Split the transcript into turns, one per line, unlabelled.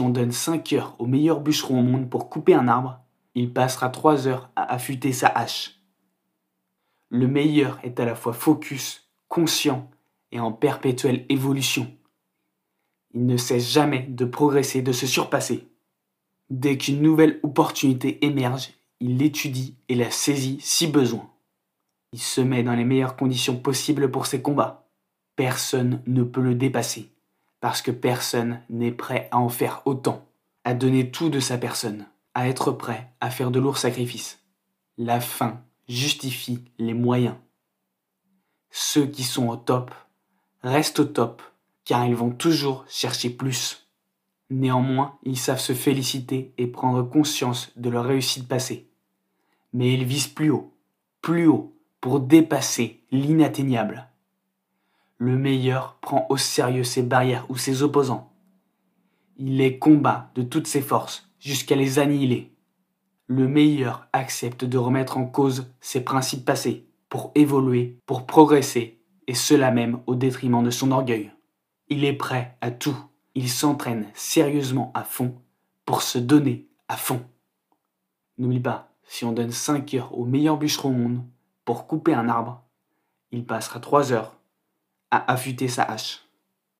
on donne 5 heures au meilleur bûcheron au monde pour couper un arbre, il passera 3 heures à affûter sa hache. Le meilleur est à la fois focus, conscient et en perpétuelle évolution. Il ne cesse jamais de progresser, de se surpasser. Dès qu'une nouvelle opportunité émerge, il l'étudie et la saisit si besoin. Il se met dans les meilleures conditions possibles pour ses combats. Personne ne peut le dépasser, parce que personne n'est prêt à en faire autant, à donner tout de sa personne, à être prêt à faire de lourds sacrifices. La fin justifie les moyens. Ceux qui sont au top restent au top, car ils vont toujours chercher plus. Néanmoins, ils savent se féliciter et prendre conscience de leur réussite passée. Mais ils visent plus haut, plus haut, pour dépasser l'inatteignable. Le meilleur prend au sérieux ses barrières ou ses opposants. Il les combat de toutes ses forces jusqu'à les annihiler. Le meilleur accepte de remettre en cause ses principes passés pour évoluer, pour progresser, et cela même au détriment de son orgueil. Il est prêt à tout il s'entraîne sérieusement à fond pour se donner à fond. N'oublie pas, si on donne 5 heures au meilleur bûcheron au monde pour couper un arbre, il passera 3 heures à affûter sa hache.